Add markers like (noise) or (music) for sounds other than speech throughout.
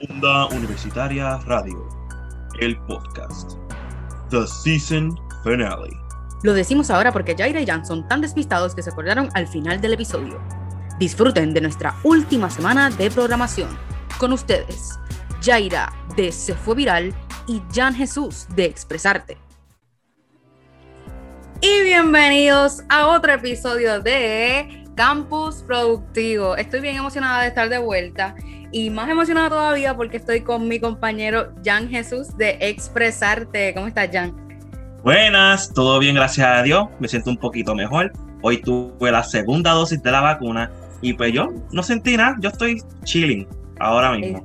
Universitaria Radio, el podcast, The Season Finale. Lo decimos ahora porque Jaira y Jan son tan despistados que se acordaron al final del episodio. Disfruten de nuestra última semana de programación. Con ustedes, Jaira de Se Fue Viral y Jan Jesús de Expresarte. Y bienvenidos a otro episodio de Campus Productivo. Estoy bien emocionada de estar de vuelta y más emocionada todavía porque estoy con mi compañero Jan Jesús de Expresarte. ¿Cómo estás, Jan? Buenas, todo bien, gracias a Dios. Me siento un poquito mejor. Hoy tuve la segunda dosis de la vacuna y pues yo no sentí nada. Yo estoy chilling ahora mismo.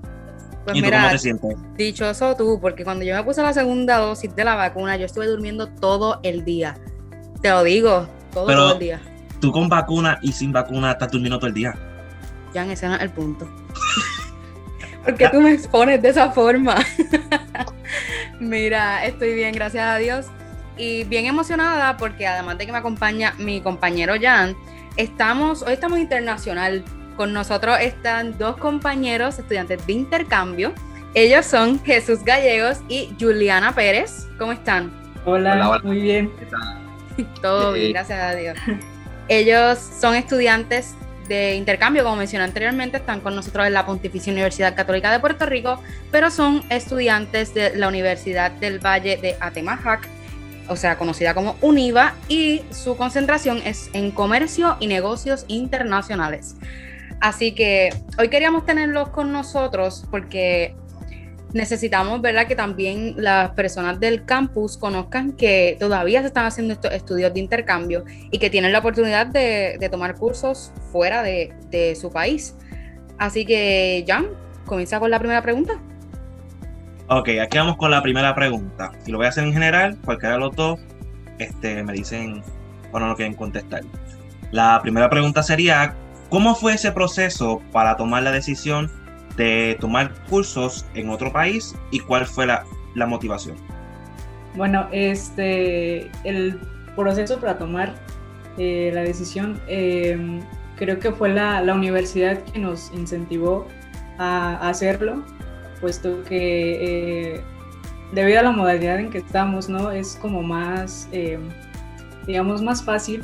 Pues ¿Y tú cómo te sientes? dichoso tú, porque cuando yo me puse la segunda dosis de la vacuna, yo estuve durmiendo todo el día. Te lo digo, todo, Pero- todo el día. Tú con vacuna y sin vacuna estás durmiendo todo el día. Jan, ese no es el punto. (laughs) ¿Por qué tú me expones de esa forma? (laughs) Mira, estoy bien, gracias a Dios. Y bien emocionada porque además de que me acompaña mi compañero Jan, estamos, hoy estamos internacional. Con nosotros están dos compañeros estudiantes de intercambio. Ellos son Jesús Gallegos y Juliana Pérez. ¿Cómo están? Hola, Hola, hola. muy bien. ¿Qué tal? (laughs) Todo bien, gracias a Dios. Ellos son estudiantes de intercambio, como mencioné anteriormente, están con nosotros en la Pontificia Universidad Católica de Puerto Rico, pero son estudiantes de la Universidad del Valle de Atemajac, o sea, conocida como UNIVA, y su concentración es en comercio y negocios internacionales. Así que hoy queríamos tenerlos con nosotros porque necesitamos, ¿verdad? Que también las personas del campus conozcan que todavía se están haciendo estos estudios de intercambio y que tienen la oportunidad de, tomar cursos fuera de, su país. Así que, Jan, comienza con la primera pregunta. Ok, aquí vamos con la primera pregunta. Y lo voy a hacer en general, cualquiera de los dos este, me dicen cuando no quieren contestar. La primera pregunta sería, ¿cómo fue ese proceso para tomar la decisión de tomar cursos en otro país y cuál fue la, la motivación? Bueno, este, el proceso para tomar eh, la decisión, eh, creo que fue la, la universidad que nos incentivó a, hacerlo, puesto que eh, debido a la modalidad en que estamos, ¿no? Es como más, eh, digamos, más fácil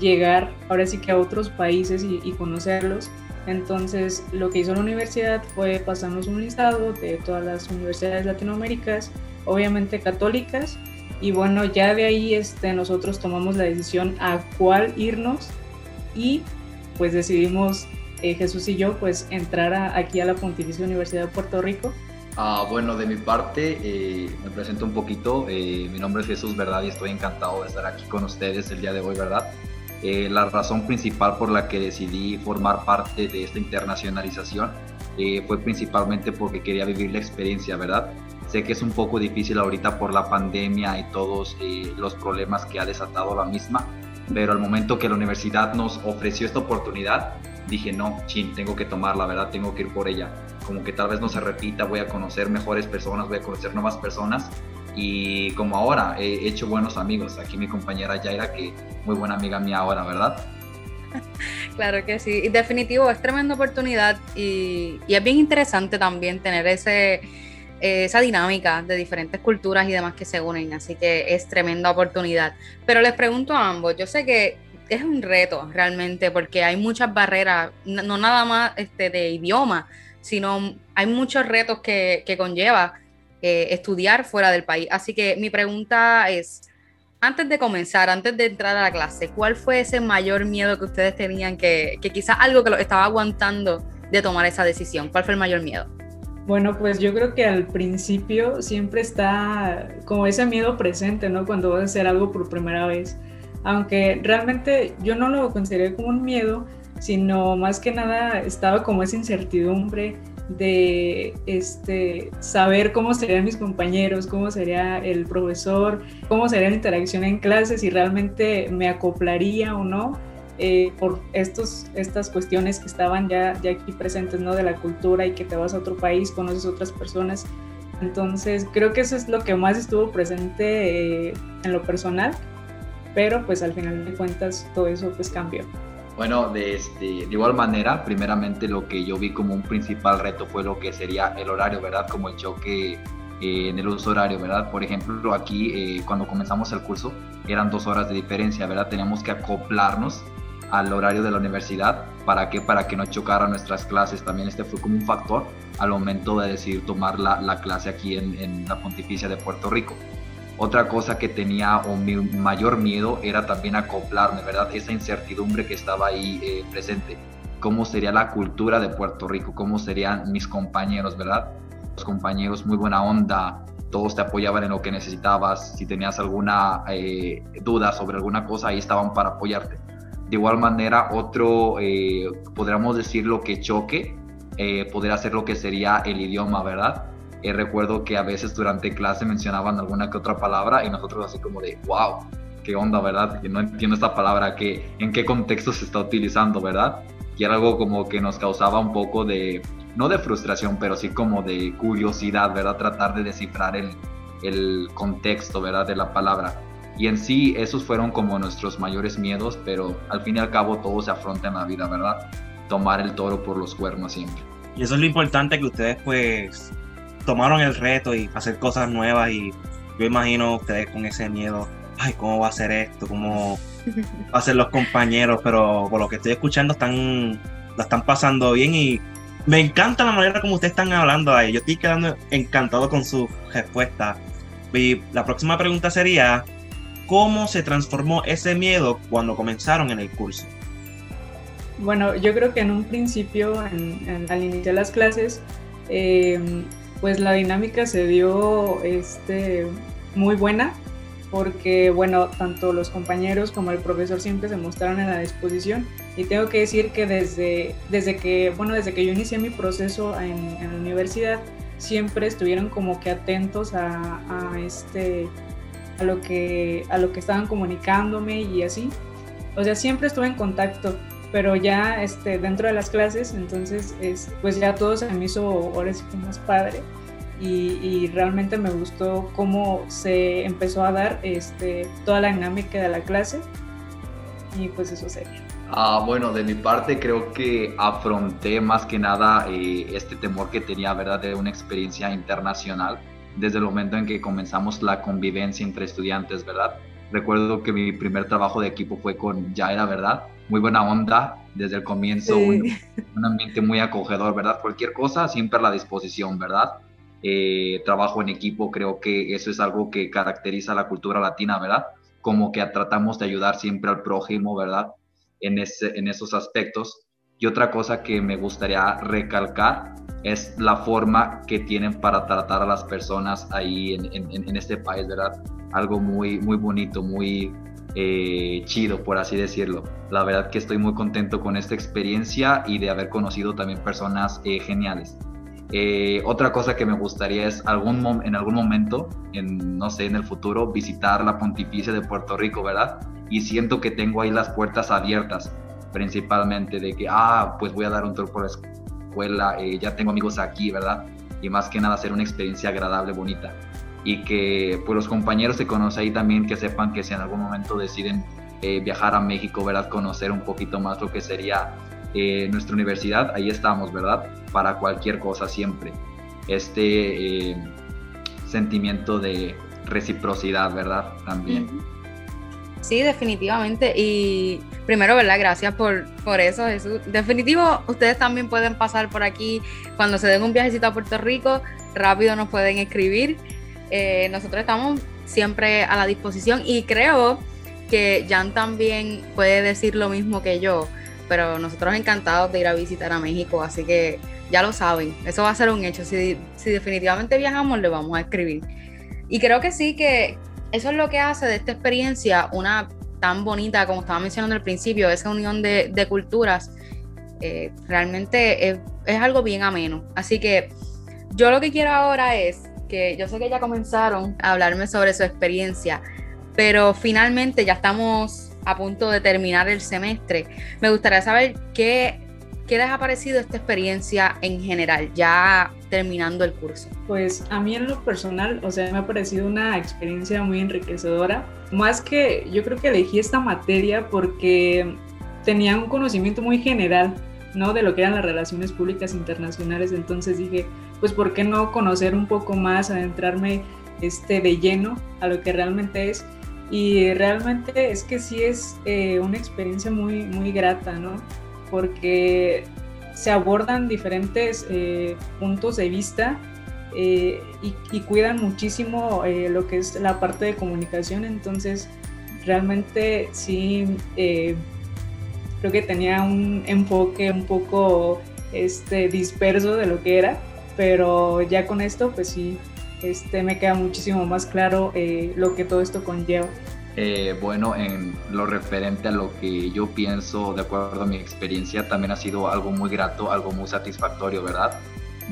llegar ahora sí que a otros países y conocerlos. Entonces, lo que hizo la universidad fue pasarnos un listado de todas las universidades latinoaméricas, obviamente católicas, y bueno, ya de ahí este, nosotros tomamos la decisión a cuál irnos y pues decidimos eh, Jesús y yo pues entrar aquí a la Pontificia Universidad de Puerto Rico. Ah, bueno, de mi parte, eh, me presento un poquito. eh, mi nombre es Jesús, ¿verdad? Y estoy encantado de estar aquí con ustedes el día de hoy, ¿verdad? Eh, la razón principal por la que decidí formar parte de esta internacionalización eh, fue principalmente porque quería vivir la experiencia, ¿verdad? Sé que es un poco difícil ahorita por la pandemia y todos eh, los problemas que ha desatado la misma, pero al momento que la universidad nos ofreció esta oportunidad, dije, no, chin, tengo que tomarla, ¿verdad? Tengo que ir por ella. Como que tal vez no se repita, voy a conocer mejores personas, voy a conocer nuevas personas. Y como ahora, he hecho buenos amigos. Aquí mi compañera Yaira, que muy buena amiga mía ahora, ¿verdad? (laughs) Claro que sí, y definitivo, es tremenda oportunidad y, es bien interesante también tener ese, eh, esa dinámica de diferentes culturas y demás que se unen, así que es tremenda oportunidad. Pero les pregunto a ambos, yo sé que es un reto realmente porque hay muchas barreras, no nada más este, de idioma, sino hay muchos retos que, que conlleva eh, estudiar fuera del país. Así que mi pregunta es, antes de comenzar, antes de entrar a la clase, ¿cuál fue ese mayor miedo que ustedes tenían que, que quizás algo que los estaba aguantando de tomar esa decisión? ¿Cuál fue el mayor miedo? Bueno, pues yo creo que al principio siempre está como ese miedo presente, ¿no? Cuando vas a hacer algo por primera vez. Aunque realmente yo no lo consideré como un miedo, sino más que nada estaba como esa incertidumbre de este, saber cómo serían mis compañeros, cómo sería el profesor, cómo sería la interacción en clase, si realmente me acoplaría o no. eh, por estos, estas cuestiones que estaban ya, ya aquí presentes, ¿no? De la cultura y que te vas a otro país, conoces otras personas. Entonces, creo que eso es lo que más estuvo presente eh, en lo personal, pero pues al final de cuentas todo eso pues cambió. Bueno, de, este, de igual manera, primeramente lo que yo vi como un principal reto fue lo que sería el horario, ¿verdad? Como el choque eh, en el uso horario, ¿verdad? Por ejemplo, aquí eh, cuando comenzamos el curso eran dos horas de diferencia, ¿verdad? Teníamos que acoplarnos al horario de la universidad. ¿Para qué? Para que no chocaran nuestras clases. También este fue como un factor al momento de decidir tomar la, la clase aquí en, en la Pontificia de Puerto Rico. Otra cosa que tenía o mi mayor miedo era también acoplarme, ¿verdad? Esa incertidumbre que estaba ahí eh, presente. ¿Cómo sería la cultura de Puerto Rico? ¿Cómo serían mis compañeros, verdad? Los compañeros muy buena onda, todos te apoyaban en lo que necesitabas. Si tenías alguna eh, duda sobre alguna cosa, ahí estaban para apoyarte. De igual manera, otro, eh, podríamos decir lo que choque, eh, podría ser lo que sería el idioma, ¿verdad? Eh, recuerdo que a veces durante clase mencionaban alguna que otra palabra y nosotros así como de, wow, qué onda, ¿verdad? Que no entiendo esta palabra, que, en qué contexto se está utilizando, ¿verdad? Y era algo como que nos causaba un poco de, no de frustración, pero sí como de curiosidad, ¿verdad? Tratar de descifrar el, el contexto, ¿verdad? De la palabra. Y en sí, esos fueron como nuestros mayores miedos, pero al fin y al cabo todo se afronta en la vida, ¿verdad? Tomar el toro por los cuernos siempre. Y eso es lo importante que ustedes pues tomaron el reto y hacer cosas nuevas y yo imagino ustedes con ese miedo, ay, ¿cómo va a ser esto? ¿Cómo va los compañeros? Pero por lo que estoy escuchando están, la están pasando bien y me encanta la manera como ustedes están hablando ahí. Yo estoy quedando encantado con su respuesta. Y la próxima pregunta sería, ¿cómo se transformó ese miedo cuando comenzaron en el curso? Bueno, yo creo que en un principio, al iniciar las clases, eh, pues la dinámica se dio este, muy buena porque, bueno, tanto los compañeros como el profesor siempre se mostraron en la disposición y tengo que decir que desde, desde que, bueno, desde que yo inicié mi proceso en, la universidad, siempre estuvieron como que atentos a, a, este, a, lo que, a lo que estaban comunicándome y así. O sea, siempre estuve en contacto pero ya este, dentro de las clases, entonces es, pues ya todo se me hizo ahora sí que más padre y, y, realmente me gustó cómo se empezó a dar este, toda la dinámica de la clase y pues eso sería. Ah, bueno, de mi parte creo que afronté más que nada eh, este temor que tenía, ¿verdad?, de una experiencia internacional desde el momento en que comenzamos la convivencia entre estudiantes, ¿verdad? Recuerdo que mi primer trabajo de equipo fue con Yaira, ¿verdad? Muy buena onda desde el comienzo, sí. un, (laughs) un, ambiente muy acogedor, ¿verdad? Cualquier cosa, siempre a la disposición, ¿verdad? Eh, trabajo en equipo, creo que eso es algo que caracteriza a la cultura latina, ¿verdad? Como que tratamos de ayudar siempre al prójimo, ¿verdad? En, ese, en esos aspectos. Y otra cosa que me gustaría recalcar es la forma que tienen para tratar a las personas ahí en, en, en este país, ¿verdad? Algo muy, muy bonito, muy, eh, chido, por así decirlo. La verdad que estoy muy contento con esta experiencia y de haber conocido también personas eh, geniales. Eh, otra cosa que me gustaría es algún en algún momento, en, no sé, en el futuro, visitar la Pontificia de Puerto Rico, ¿verdad? Y siento que tengo ahí las puertas abiertas, principalmente de que, ah, pues voy a dar un tour por la escuela, eh, ya tengo amigos aquí, ¿verdad? Y más que nada hacer una experiencia agradable, bonita y que pues los compañeros se conocen ahí también, que sepan que si en algún momento deciden eh, viajar a México, ¿verdad? Conocer un poquito más lo que sería eh, nuestra universidad, ahí estamos, ¿verdad? Para cualquier cosa siempre. Este eh, sentimiento de reciprocidad, ¿verdad? También. Sí, definitivamente. Y primero, ¿verdad? Gracias por, por eso, Jesús. Definitivo, ustedes también pueden pasar por aquí cuando se den un viajecito a Puerto Rico, rápido nos pueden escribir eh, nosotros estamos siempre a la disposición y creo que Jan también puede decir lo mismo que yo, pero nosotros encantados de ir a visitar a México, así que ya lo saben, eso va a ser un hecho. Si, si definitivamente viajamos, le vamos a escribir. Y creo que sí, que eso es lo que hace de esta experiencia una tan bonita, como estaba mencionando al principio, esa unión de, culturas, eh, realmente es, es algo bien ameno. Así que yo lo que quiero ahora es que yo sé que ya comenzaron a hablarme sobre su experiencia, pero finalmente ya estamos a punto de terminar el semestre. Me gustaría saber qué, qué les ha parecido esta experiencia en general, ya terminando el curso. Pues a mí en lo personal, o sea, me ha parecido una experiencia muy enriquecedora. Más que yo creo que elegí esta materia porque tenía un conocimiento muy general, ¿no? De lo que eran las relaciones públicas internacionales, entonces dije, pues, ¿por qué no conocer un poco más, adentrarme este, de lleno a lo que realmente es? Y realmente es que sí es eh, una experiencia muy, muy grata, ¿no? Porque se abordan diferentes eh, puntos de vista eh, y, cuidan muchísimo lo que es la parte de comunicación, entonces realmente sí creo que tenía un enfoque un poco este, disperso de lo que era, pero ya con esto pues sí este, me queda muchísimo más claro eh, lo que todo esto conlleva. Eh, bueno, en lo referente a lo que yo pienso, de acuerdo a mi experiencia, también ha sido algo muy grato, algo muy satisfactorio, ¿verdad?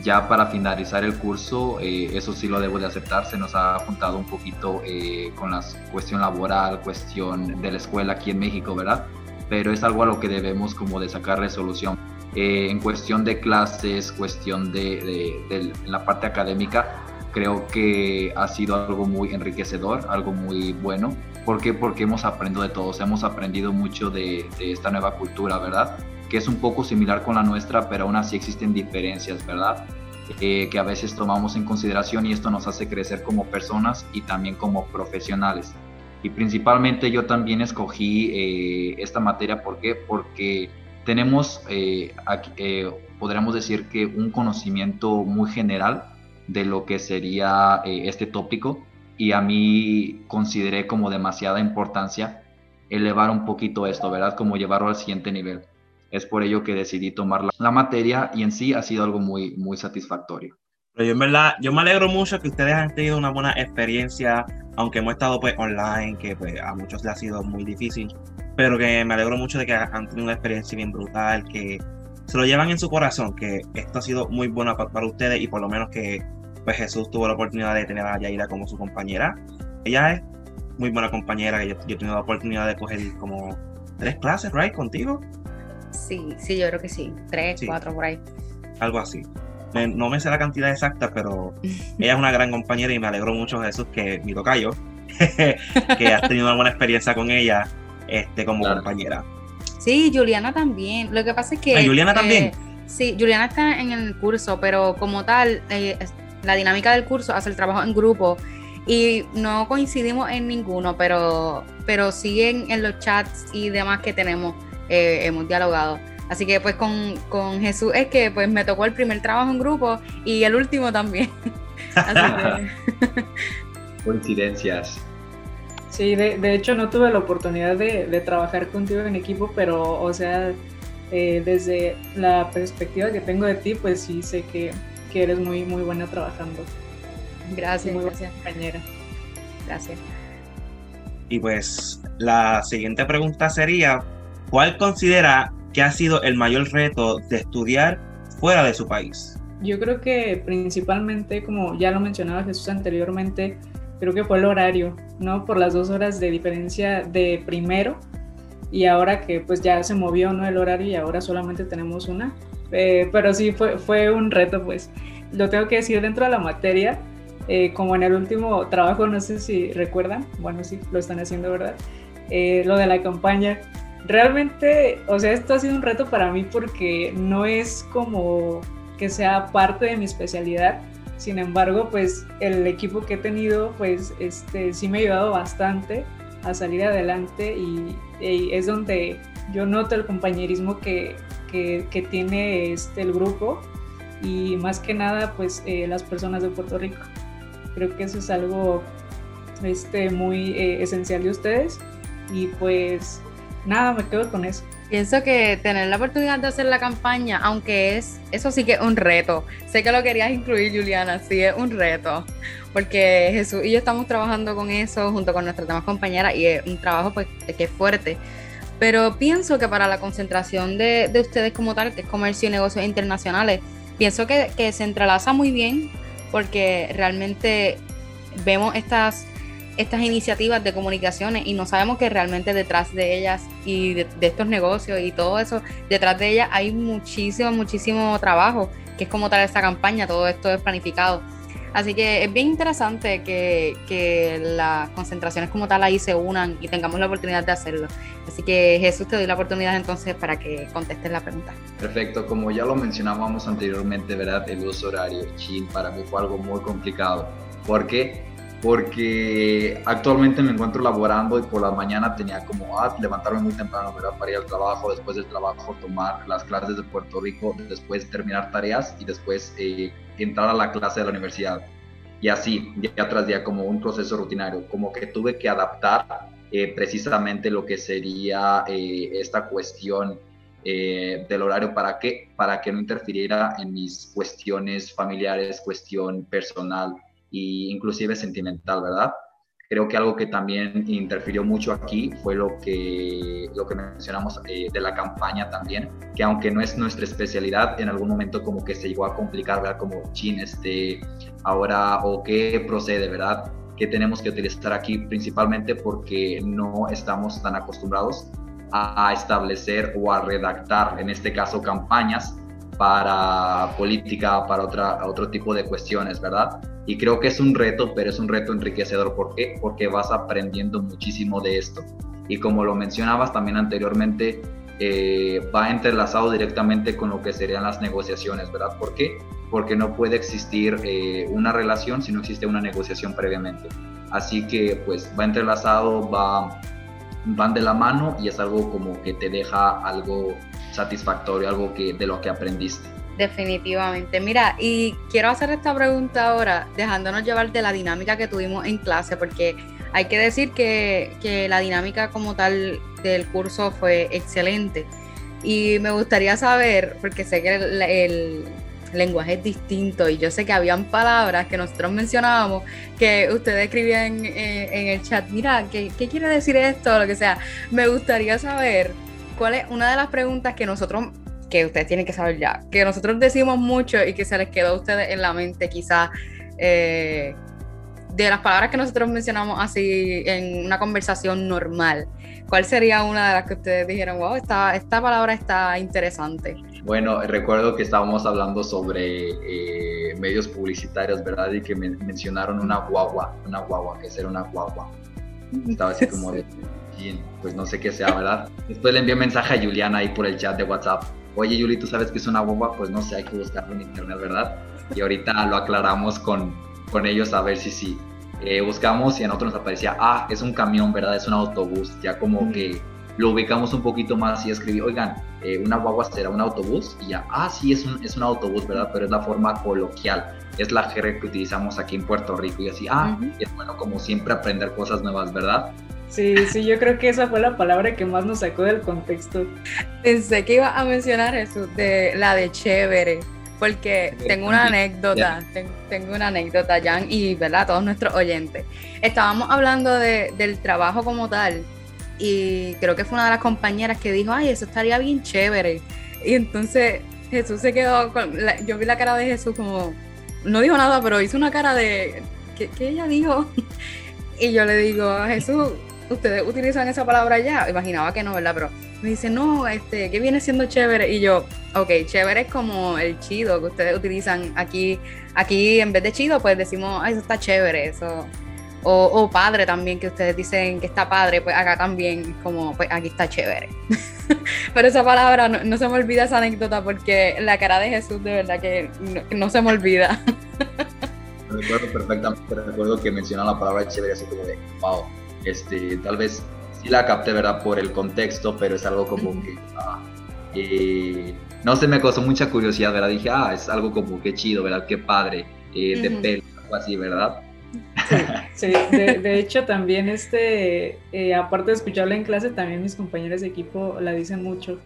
Ya para finalizar el curso, eh, eso sí lo debo de aceptar, se nos ha juntado un poquito con la cuestión laboral, cuestión de la escuela aquí en México, ¿verdad? Pero es algo a lo que debemos como de sacar resolución. en cuestión de clases, cuestión de, de la parte académica, creo que ha sido algo muy enriquecedor, algo muy bueno. ¿Por qué? Porque hemos aprendido de todos, hemos aprendido mucho de, esta nueva cultura, ¿verdad? Que es un poco similar con la nuestra, pero aún así existen diferencias, ¿verdad? Eh, que a veces tomamos en consideración y esto nos hace crecer como personas y también como profesionales. Y principalmente yo también escogí eh, esta materia, ¿por qué? Porque tenemos, eh, podríamos decir que un conocimiento muy general de lo que sería eh, este tópico y a mí consideré como demasiada importancia elevar un poquito esto, ¿verdad? Como llevarlo al siguiente nivel. Es por ello que decidí tomar la, materia y en sí ha sido algo muy, muy satisfactorio. Pero yo en verdad, yo me alegro mucho que ustedes han tenido una buena experiencia, aunque hemos estado pues online, que pues a muchos les ha sido muy difícil, pero que me alegro mucho de que han tenido una experiencia bien brutal, que se lo llevan en su corazón, que esto ha sido muy bueno para ustedes y por lo menos que pues Jesús tuvo la oportunidad de tener a Yaira como su compañera. Ella es muy buena compañera, yo, yo he tenido la oportunidad de coger como tres clases, ¿right? ¿Contigo? Sí, sí, yo creo que sí, tres, cuatro por ahí. Algo así. No me sé la cantidad exacta, pero (laughs) ella es una gran compañera y me alegró mucho Jesús que mi tocayo, (laughs) que has tenido una buena experiencia con ella este, como compañera. Sí, Juliana también. Lo que pasa es que... ¿A Juliana también? Eh, sí, Juliana está en el curso, pero como tal, eh, la dinámica del curso hace el trabajo en grupo y no coincidimos en ninguno, pero, pero siguen en los chats y demás que tenemos, eh, hemos dialogado. Así que pues con, Jesús es que pues me tocó el primer trabajo en grupo y el último también. (laughs) (laughs) Coincidencias. Sí, de, hecho no tuve la oportunidad de, trabajar contigo en equipo, pero o sea, eh, desde la perspectiva que tengo de ti, pues sí sé que que eres muy, muy buena trabajando. Gracias, muy gracias. compañera. Gracias. Y pues la siguiente pregunta sería, ¿cuál considera que ha sido el mayor reto de estudiar fuera de su país? Yo creo que principalmente, como ya lo mencionaba Jesús anteriormente, creo que fue el horario, ¿no? Por las dos horas de diferencia de primero y ahora que pues ya se movió, ¿no? El horario y ahora solamente tenemos una, eh, pero sí, fue, fue un reto, pues. Lo tengo que decir dentro de la materia, eh, como en el último trabajo, no sé si recuerdan, bueno, sí, lo están haciendo, ¿verdad? Eh, lo de la campaña. Realmente, o sea, esto ha sido un reto para mí porque no es como que sea parte de mi especialidad. Sin embargo, pues el equipo que he tenido, pues este, sí me ha ayudado bastante a salir adelante y, y es donde yo noto el compañerismo que, que, tiene este, el grupo y más que nada pues eh, las personas de Puerto Rico. Creo que eso es algo este, muy eh, esencial de ustedes y pues nada, me quedo con eso. Pienso que tener la oportunidad de hacer la campaña, aunque es, eso sí que es un reto. Sé que lo querías incluir, Juliana, sí es un reto, porque Jesús y yo estamos trabajando con eso junto con nuestras demás compañeras y es un trabajo pues que es fuerte pero pienso que para la concentración de, de ustedes como tal, que es comercio y negocios internacionales, pienso que, que, se entrelaza muy bien porque realmente vemos estas, estas iniciativas de comunicaciones y no sabemos que realmente detrás de ellas y de, estos negocios y todo eso, detrás de ellas hay muchísimo, muchísimo trabajo, que es como tal esta campaña, todo esto es planificado. Así que es bien interesante que, que, las concentraciones como tal ahí se unan y tengamos la oportunidad de hacerlo. Así que Jesús, te doy la oportunidad entonces para que contestes la pregunta. Perfecto, como ya lo mencionábamos anteriormente, ¿verdad? El uso horario chin para mí fue algo muy complicado. ¿Por qué? Porque actualmente me encuentro laborando y por la mañana tenía como, ah, levantarme muy temprano para ir al trabajo, después del trabajo tomar las clases de Puerto Rico, después terminar tareas y después eh, entrar a la clase de la universidad. Y así, día tras día, como un proceso rutinario, como que tuve que adaptar eh, precisamente lo que sería eh, esta cuestión del horario. Para qué, para que no interfiriera en mis cuestiones familiares, cuestión personal e inclusive sentimental, ¿verdad? Creo que algo que también interfirió mucho aquí fue lo que, lo que mencionamos eh, de la campaña también, que aunque no es nuestra especialidad, en algún momento como que se llegó a complicar, ¿verdad? Como, chin, este, ahora, o qué procede, ¿verdad? Que tenemos que utilizar aquí principalmente porque no estamos tan acostumbrados a establecer o a redactar, en este caso, campañas para política, para otra, otro tipo de cuestiones, ¿verdad? Y creo que es un reto, pero es un reto enriquecedor. ¿Por qué? Porque vas aprendiendo muchísimo de esto. Y como lo mencionabas también anteriormente, eh, va entrelazado directamente con lo que serían las negociaciones, ¿verdad? ¿Por qué? Porque no puede existir eh, una relación si no existe una negociación previamente. Así que pues va entrelazado, va, van de la mano y es algo como que te deja algo satisfactorio, algo que, de lo que aprendiste. Definitivamente. Mira, y quiero hacer esta pregunta ahora, dejándonos llevar de la dinámica que tuvimos en clase, porque hay que decir que, que la dinámica como tal del curso fue excelente. Y me gustaría saber, porque sé que el, lenguaje es distinto y yo sé que habían palabras que nosotros mencionábamos que ustedes escribían en, el chat, mira, ¿qué, ¿qué, quiere decir esto? Lo que sea. Me gustaría saber cuál es una de las preguntas que nosotros que ustedes tienen que saber ya, que nosotros decimos mucho y que se les quedó a ustedes en la mente quizás eh, de las palabras que nosotros mencionamos así en una conversación normal. ¿Cuál sería una de las que ustedes dijeron, wow, esta, esta palabra está interesante? Bueno, recuerdo que estábamos hablando sobre eh, medios publicitarios, ¿verdad? Y que mencionaron una guagua, una guagua, que era una guagua. Estaba así como de, (laughs) pues no sé qué sea, ¿verdad? Después le envié mensaje a Juliana ahí por el chat de WhatsApp oye Yuli, ¿tú sabes que es una bomba? Pues no sé, hay que buscarlo en internet, ¿verdad? Y ahorita lo aclaramos con, con ellos a ver si sí. Eh, buscamos y en otro nos aparecía, ah, es un camión, ¿verdad? Es un autobús. Ya como que lo ubicamos un poquito más y escribí, oigan, eh, una guagua será un autobús. Y ya, ah, sí, es un, es un autobús, ¿verdad? Pero es la forma coloquial, es la jerga que utilizamos aquí en Puerto Rico. Y así, ah, es bueno como siempre aprender cosas nuevas, ¿verdad? Sí, sí, yo creo que esa fue la palabra que más nos sacó del contexto. Pensé que iba a mencionar eso, de la de chévere, porque tengo una anécdota, tengo una anécdota, Jan, y ¿verdad? todos nuestros oyentes. Estábamos hablando de, del trabajo como tal, y creo que fue una de las compañeras que dijo, ay, eso estaría bien chévere. Y entonces Jesús se quedó, con yo vi la cara de Jesús como, no dijo nada, pero hizo una cara de, ¿qué, qué ella dijo? (laughs) Y yo le digo a Jesús, ustedes utilizan esa palabra ya, imaginaba que no, ¿verdad? Pero me dice, no, este, ¿qué viene siendo chévere? Y yo, ok, chévere es como el chido que ustedes utilizan aquí, aquí en vez de chido, pues decimos, ay, eso está chévere, eso. O, padre también, que ustedes dicen que está padre, pues acá también, como, pues aquí está chévere. (laughs) Pero esa palabra, no, se me olvida esa anécdota porque la cara de Jesús, de verdad que no, se me olvida. (laughs) recuerdo perfectamente, recuerdo que menciona la palabra chévere así como de, wow, este, tal vez sí la capté, ¿verdad? Por el contexto, pero es algo como que... Ah, eh, no se me causó mucha curiosidad, ¿verdad? Dije, ah, es algo como que chido, ¿verdad? Qué padre, eh, de pelo, algo así, ¿verdad? Sí, De, hecho también este, eh, aparte de escucharla en clase, también mis compañeros de equipo la dicen mucho,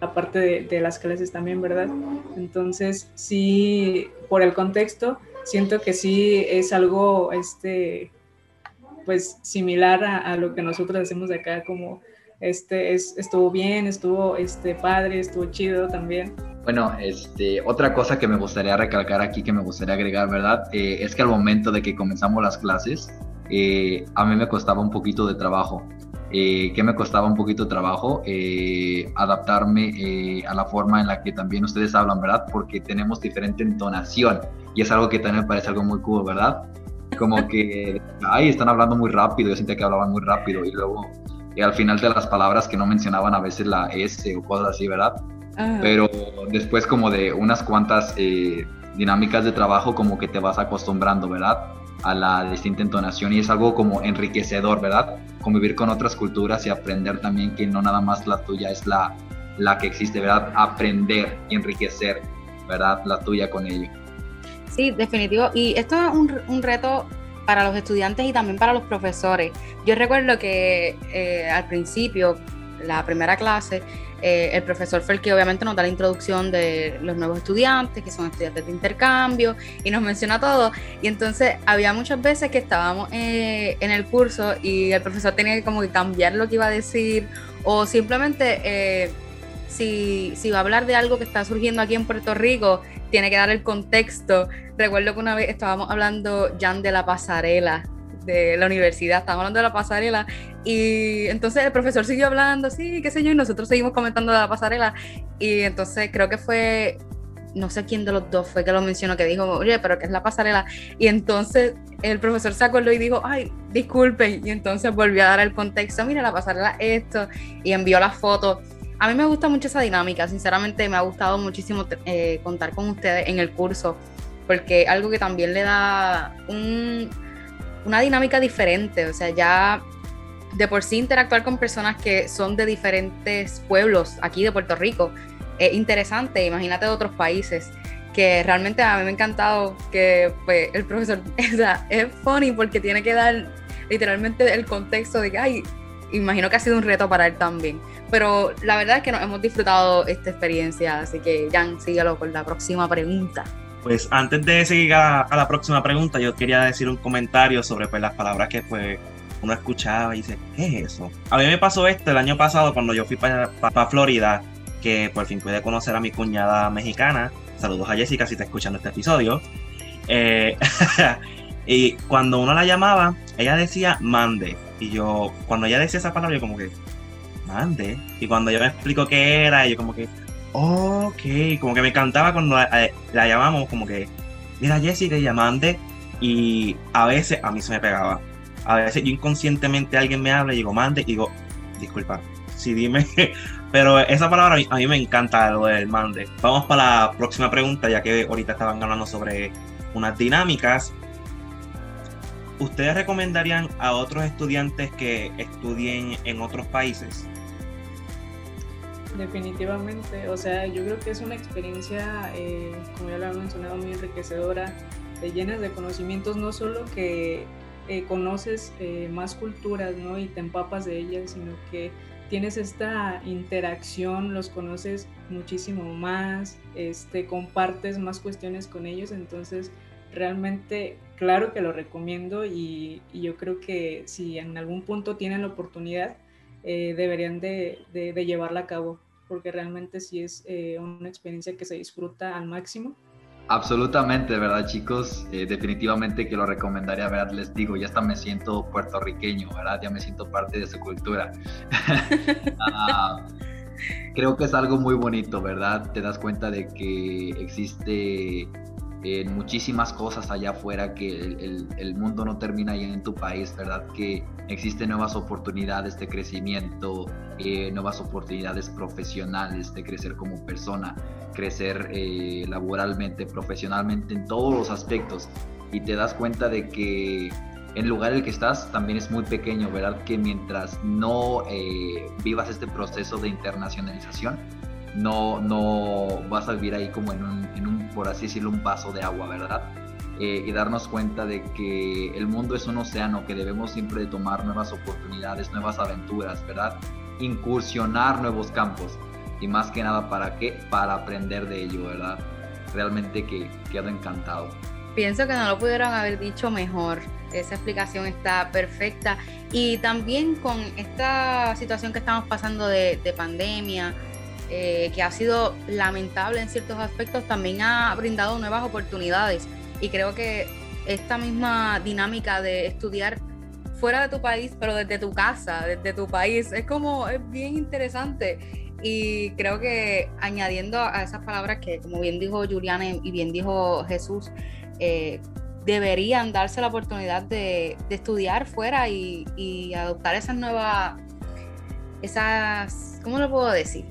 aparte de, de, las clases también, ¿verdad? Entonces sí, por el contexto, siento que sí es algo, este, pues similar a, lo que nosotros hacemos acá, como este, es, estuvo bien, estuvo este, padre, estuvo chido también. Bueno, este, otra cosa que me gustaría recalcar aquí, que me gustaría agregar, ¿verdad? Eh, es que al momento de que comenzamos las clases, eh, a mí me costaba un poquito de trabajo. eh, que me costaba un poquito de trabajo eh, adaptarme eh, a la forma en la que también ustedes hablan, ¿verdad? Porque tenemos diferente entonación y es algo que también me parece algo muy cool, ¿verdad? Como que, ay, están hablando muy rápido, yo sentía que hablaban muy rápido y luego al final de las palabras que no mencionaban a veces la S o cosas así, ¿verdad? Pero después como de unas cuantas dinámicas de trabajo como que te vas acostumbrando, ¿verdad? A la distinta entonación y es algo como enriquecedor, ¿verdad? Convivir con otras culturas y aprender también que no nada más la tuya es la, la que existe, ¿verdad? Aprender y enriquecer, ¿verdad? La tuya con ello. Sí, definitivo. Y esto es un, un reto para los estudiantes y también para los profesores. Yo recuerdo que eh, al principio, la primera clase, eh, el profesor fue el que obviamente nos da la introducción de los nuevos estudiantes, que son estudiantes de intercambio, y nos menciona todo. Y entonces había muchas veces que estábamos eh, en el curso y el profesor tenía que como que cambiar lo que iba a decir, o simplemente eh, si, si va a hablar de algo que está surgiendo aquí en Puerto Rico, tiene que dar el contexto. Recuerdo que una vez estábamos hablando, Jan, de la pasarela de la universidad, estábamos hablando de la pasarela y entonces el profesor siguió hablando, sí, qué sé yo, y nosotros seguimos comentando de la pasarela y entonces creo que fue, no sé quién de los dos fue que lo mencionó, que dijo, oye, pero ¿qué es la pasarela? Y entonces el profesor se acordó y dijo, ay, disculpen, y entonces volvió a dar el contexto, mira, la pasarela esto, y envió la foto. A mí me gusta mucho esa dinámica, sinceramente me ha gustado muchísimo eh, contar con ustedes en el curso, porque algo que también le da un, una dinámica diferente, o sea, ya de por sí interactuar con personas que son de diferentes pueblos aquí de Puerto Rico es interesante, imagínate de otros países, que realmente a mí me ha encantado que pues, el profesor, (laughs) o sea, es funny porque tiene que dar literalmente el contexto de que, ay, imagino que ha sido un reto para él también. Pero la verdad es que nos hemos disfrutado esta experiencia, así que Jan, síguelo con la próxima pregunta. Pues antes de seguir a, la próxima pregunta, yo quería decir un comentario sobre pues, las palabras que pues, uno escuchaba y dice, ¿qué es eso? A mí me pasó esto el año pasado cuando yo fui para, Florida, que por fin pude conocer a mi cuñada mexicana. Saludos a Jessica si está escuchando este episodio. Eh, (laughs) y cuando uno la llamaba, ella decía mande. Y yo, cuando ella decía esa palabra, yo como que, mande. Y cuando yo me explico qué era, yo como que, Ok, como que me encantaba cuando la, llamamos, como que, mira Jessy, te llamande. Y a veces a mí se me pegaba. A veces yo inconscientemente alguien me habla y digo, mande, y digo, disculpa, sí, dime. (laughs) Pero esa palabra a mí, me encanta lo del mande. Vamos para la próxima pregunta, ya que ahorita estaban hablando sobre unas dinámicas. ¿Ustedes recomendarían a otros estudiantes que estudien en otros países? definitivamente. O sea, yo creo que es una experiencia, eh, como ya lo he mencionado, muy enriquecedora, de llenas de conocimientos, no solo que eh, conoces eh, más culturas, ¿no? Y te empapas de ellas, sino que tienes esta interacción, los conoces muchísimo más, este, compartes más cuestiones con ellos, entonces realmente claro que lo recomiendo y, yo creo que si en algún punto tienen la oportunidad, deberían de, de, llevarla a cabo porque realmente sí es eh, una experiencia que se disfruta al máximo. Absolutamente, ¿verdad, chicos? Eh, definitivamente que lo recomendaría, ¿verdad? Les digo, ya hasta me siento puertorriqueño, ¿verdad? Ya me siento parte de su cultura. (laughs) Ah, creo que es algo muy bonito, ¿verdad? Te das cuenta de que existe en muchísimas cosas allá afuera, que el, mundo no termina ahí en tu país, ¿verdad? Que existen nuevas oportunidades de crecimiento, eh, nuevas oportunidades profesionales de crecer como persona, crecer eh, laboralmente, profesionalmente, en todos los aspectos. Y te das cuenta de que el lugar en el que estás también es muy pequeño, ¿verdad? Que mientras no eh, vivas este proceso de internacionalización, no, no vas a vivir ahí como en un, en un, por así decirlo, un vaso de agua, ¿verdad? Eh, y darnos cuenta de que el mundo es un océano, que debemos siempre de tomar nuevas oportunidades, nuevas aventuras, ¿verdad? Incursionar nuevos campos. Y más que nada, ¿para qué? Para aprender de ello, ¿verdad? Realmente que quedo encantado. Pienso que no lo pudieron haber dicho mejor. Esa explicación está perfecta. Y también con esta situación que estamos pasando de, de pandemia, eh, que ha sido lamentable en ciertos aspectos, también ha brindado nuevas oportunidades. Y creo que esta misma dinámica de estudiar fuera de tu país, pero desde tu casa, desde tu país. Es como, es bien interesante. Y creo que añadiendo a esas palabras que, como bien dijo Juliana y bien dijo Jesús, eh, deberían darse la oportunidad de, estudiar fuera y, adoptar esas nuevas, esas, ¿cómo lo puedo decir?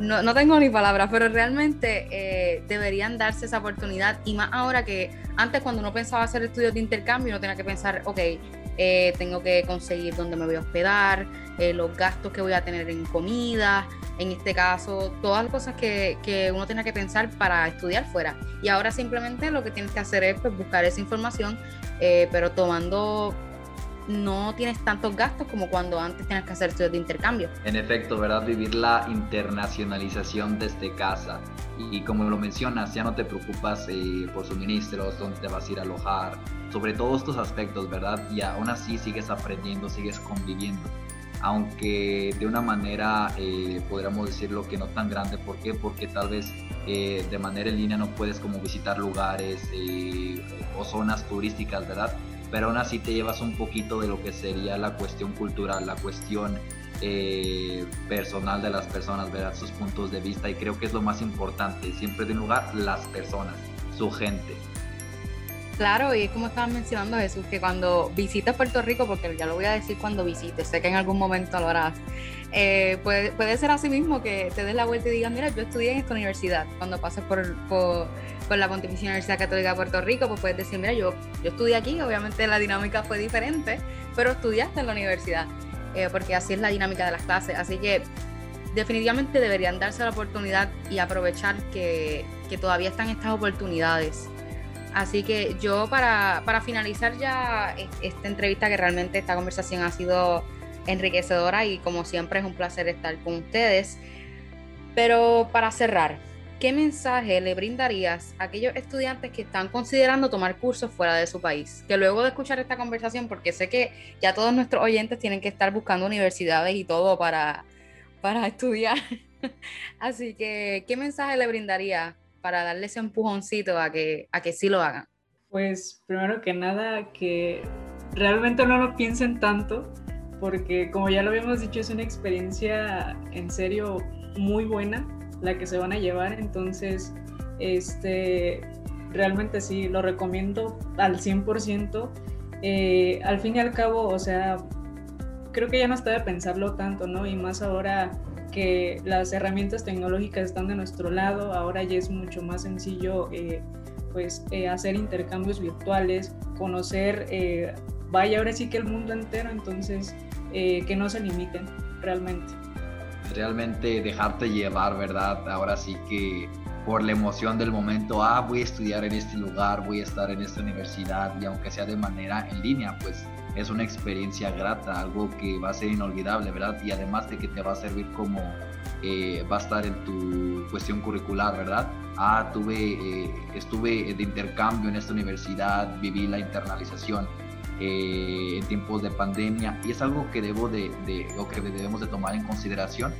No, no tengo ni palabras, pero realmente eh, deberían darse esa oportunidad y más ahora que antes cuando uno pensaba hacer estudios de intercambio uno tenía que pensar, ok, eh, tengo que conseguir dónde me voy a hospedar, eh, los gastos que voy a tener en comida, en este caso, todas las cosas que, que, uno tiene que pensar para estudiar fuera. Y ahora simplemente lo que tienes que hacer es pues, buscar esa información, pero tomando no tienes tantos gastos como cuando antes tenías que hacer estudios de intercambio. En efecto, ¿verdad? Vivir la internacionalización desde casa. Y, como lo mencionas, ya no te preocupas por suministros, dónde te vas a ir a alojar, sobre todos estos aspectos, ¿verdad? Y aún así sigues aprendiendo, sigues conviviendo. Aunque de una manera, eh, podríamos decirlo que no tan grande. ¿Por qué? Porque tal vez eh, de manera en línea no puedes como visitar lugares eh, o zonas turísticas, ¿verdad? Pero aún así te llevas un poquito de lo que sería la cuestión cultural, la cuestión personal de las personas, ¿verdad? Sus puntos de vista y creo que es lo más importante. Siempre de lugar, las personas, su gente. Claro, y es como estaban mencionando Jesús, que cuando visites Puerto Rico, porque ya lo voy a decir cuando visites, sé que en algún momento lo harás, eh, puede, puede, ser así mismo que te des la vuelta y digas, mira, yo estudié en esta universidad. Cuando pases por, la Pontificia Universidad Católica de Puerto Rico, pues puedes decir, mira, yo, yo estudié aquí, obviamente la dinámica fue diferente, pero estudiaste en la universidad, eh, porque así es la dinámica de las clases. Así que definitivamente deberían darse la oportunidad y aprovechar que, que todavía están estas oportunidades Así que yo para, finalizar ya esta entrevista, que realmente esta conversación ha sido enriquecedora y como siempre es un placer estar con ustedes. Pero para cerrar, ¿qué mensaje le brindarías a aquellos estudiantes que están considerando tomar cursos fuera de su país? Que luego de escuchar esta conversación, porque sé que ya todos nuestros oyentes tienen que estar buscando universidades y todo para, para estudiar. (laughs) Así que, ¿qué mensaje le brindaría para darle ese empujoncito a que, a que sí lo hagan? Pues primero que nada, que realmente no lo piensen tanto, porque como ya lo habíamos dicho, es una experiencia en serio muy buena la que se van a llevar, entonces, este, realmente sí, lo recomiendo al 100%. Eh, al fin y al cabo, o sea, creo que ya no está de pensarlo tanto, ¿no? Y más ahora que las herramientas tecnológicas están de nuestro lado, ahora ya es mucho más sencillo eh, pues eh, hacer intercambios virtuales, conocer, eh, vaya ahora sí que el mundo entero, entonces que no se limiten realmente. Realmente dejarte llevar, ¿verdad? Ahora sí que por la emoción del momento, ah, voy a estudiar en este lugar, voy a estar en esta universidad y aunque sea de manera en línea, pues es una experiencia grata, algo que va a ser inolvidable, ¿verdad? Y además de que te va a servir como eh, va a estar en tu cuestión curricular, ¿verdad? Ah, tuve, eh, estuve de intercambio en esta universidad, viví la internalización eh, en tiempos de pandemia y es algo que debo de, de, o que debemos de tomar en consideración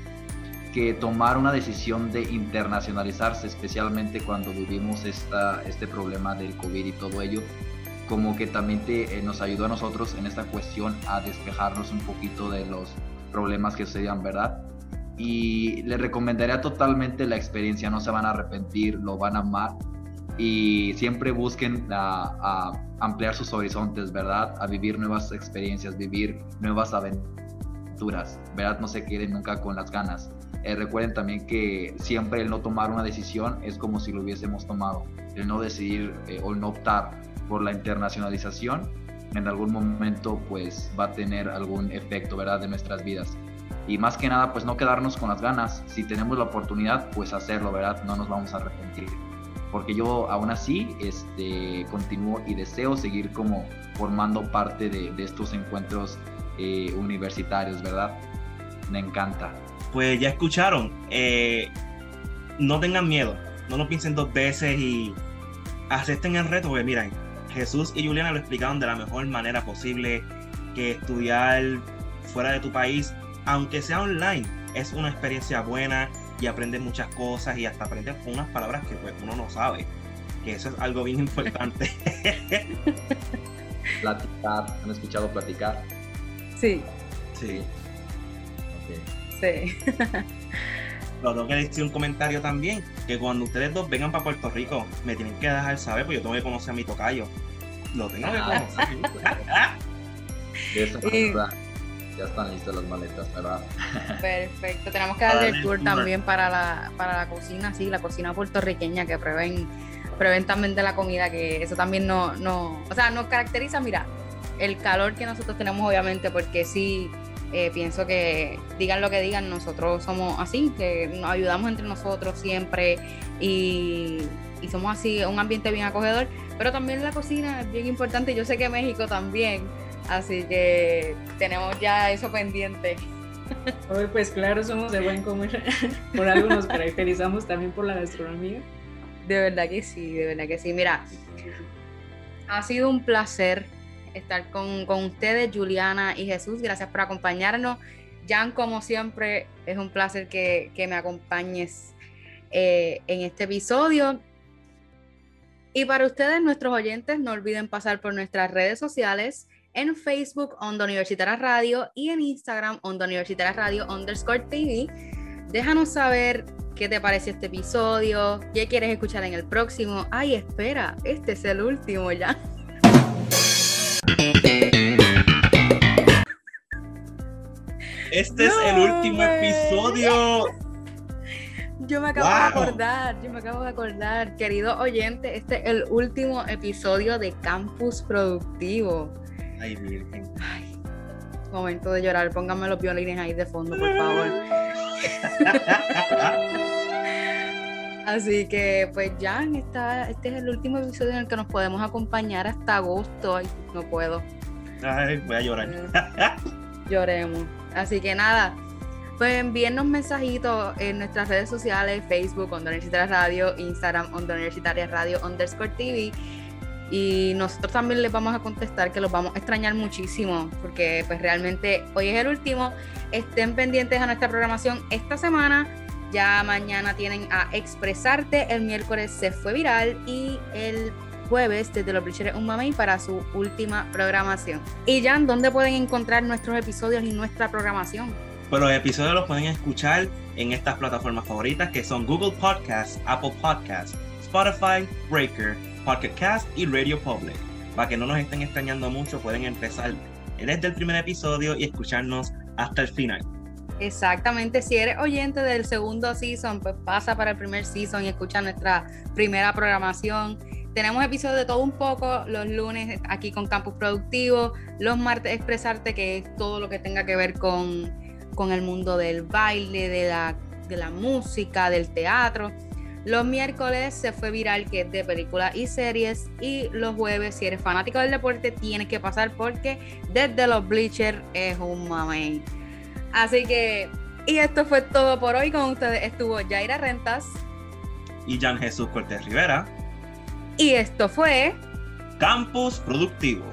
que tomar una decisión de internacionalizarse, especialmente cuando vivimos esta, este problema del COVID y todo ello, como que también te, eh, nos ayudó a nosotros en esta cuestión a despejarnos un poquito de los problemas que sucedían, ¿verdad? Y les recomendaría totalmente la experiencia, no se van a arrepentir, lo van a amar y siempre busquen ampliar sus horizontes, ¿verdad? A vivir nuevas experiencias, vivir nuevas aventuras, ¿verdad? No se queden nunca con las ganas. Eh, recuerden también que siempre el no tomar una decisión es como si lo hubiésemos tomado. El no decidir eh, o el no optar por la internacionalización, en algún momento pues va a tener algún efecto, ¿verdad?, de nuestras vidas. Y más que nada, pues no quedarnos con las ganas. Si tenemos la oportunidad, pues hacerlo, ¿verdad? No nos vamos a arrepentir. Porque yo aún así este, continúo y deseo seguir como formando parte de, estos encuentros eh, universitarios, ¿verdad? Me encanta. Pues ya escucharon. Eh, no tengan miedo. No lo piensen dos veces y acepten el reto, porque miren, Jesús y Juliana lo explicaron de la mejor manera posible, que estudiar fuera de tu país, aunque sea online, es una experiencia buena y aprendes muchas cosas y hasta aprendes unas palabras que pues, uno no sabe, que eso es algo bien importante. (laughs) platicar. ¿Han escuchado platicar? Sí. Sí. Ok. Sí. (laughs) Lo tengo que decir un comentario también, que cuando ustedes dos vengan para Puerto Rico, me tienen que dejar saber, porque yo tengo que conocer a mi tocayo. Lo tengo que Ah. conocer. (laughs) Y- ya están listas las maletas, ¿verdad? (laughs) Perfecto. Tenemos que darle el tour también para la, para la cocina, sí, la cocina puertorriqueña que prueben, prueben también de la comida, que eso también no, no, o sea, nos caracteriza, mira, el calor que nosotros tenemos obviamente, porque sí, eh, pienso que digan lo que digan, nosotros somos así, que nos ayudamos entre nosotros siempre y, y somos así, un ambiente bien acogedor, pero también la cocina es bien importante, yo sé que México también, así que tenemos ya eso pendiente. (laughs) Hoy, pues claro, somos de buen comer. (laughs) por algo nos caracterizamos también por la gastronomía. De verdad que sí, de verdad que sí. Mira, ha sido un placer estar con, con ustedes, Juliana y Jesús. Gracias por acompañarnos. Jan, como siempre, es un placer que, que me acompañes eh, en este episodio. Y para ustedes, nuestros oyentes, no olviden pasar por nuestras redes sociales en Facebook, Onda Universitaria Radio, y en Instagram, Onda Universitaria Radio underscore TV. Déjanos saber qué te pareció este episodio, qué quieres escuchar en el próximo. Ay, espera, este es el último ya. Este es el último episodio. Yo me acabo de acordar, yo me acabo de acordar, querido oyente, este es el último episodio de Campus Productivo. Ay, virgen. Ay, momento de llorar, pónganme los violines ahí de fondo, por favor. (laughs) Así que, pues ya, esta, este es el último episodio en el que nos podemos acompañar hasta agosto. Ay, no puedo. Ay, voy a llorar. (laughs) Lloremos. Así que nada, pues envíennos mensajitos en nuestras redes sociales, Facebook, Onda Universitaria Radio, Instagram, Onda Universitaria Radio underscore TV. Y nosotros también les vamos a contestar que los vamos a extrañar muchísimo, porque pues realmente hoy es el último. Estén pendientes a nuestra programación esta semana. Ya mañana tienen a Expresarte, el miércoles se fue viral y el jueves desde los Bleachers Un Mamey para su última programación. Y Jan, ¿dónde pueden encontrar nuestros episodios y nuestra programación? Pues los episodios los pueden escuchar en estas plataformas favoritas que son Google Podcasts, Apple Podcasts, Spotify, Breaker, Pocket Cast y Radio Public. Para que no nos estén extrañando mucho, pueden empezar desde el primer episodio y escucharnos hasta el final. Exactamente, si eres oyente del segundo season, pues pasa para el primer season y escucha nuestra primera programación. Tenemos episodios de todo un poco, los lunes aquí con Campus Productivo, los martes Expresarte, que es todo lo que tenga que ver con, con el mundo del baile, de la, de la música, del teatro. Los miércoles se fue viral, que es de películas y series. Y los jueves, si eres fanático del deporte, tienes que pasar porque desde los Bleachers es un mamey. Así que, y esto fue todo por hoy. Con ustedes estuvo Jaira Rentas. Y Jan Jesús Cortés Rivera, Y esto fue Campus Productivo.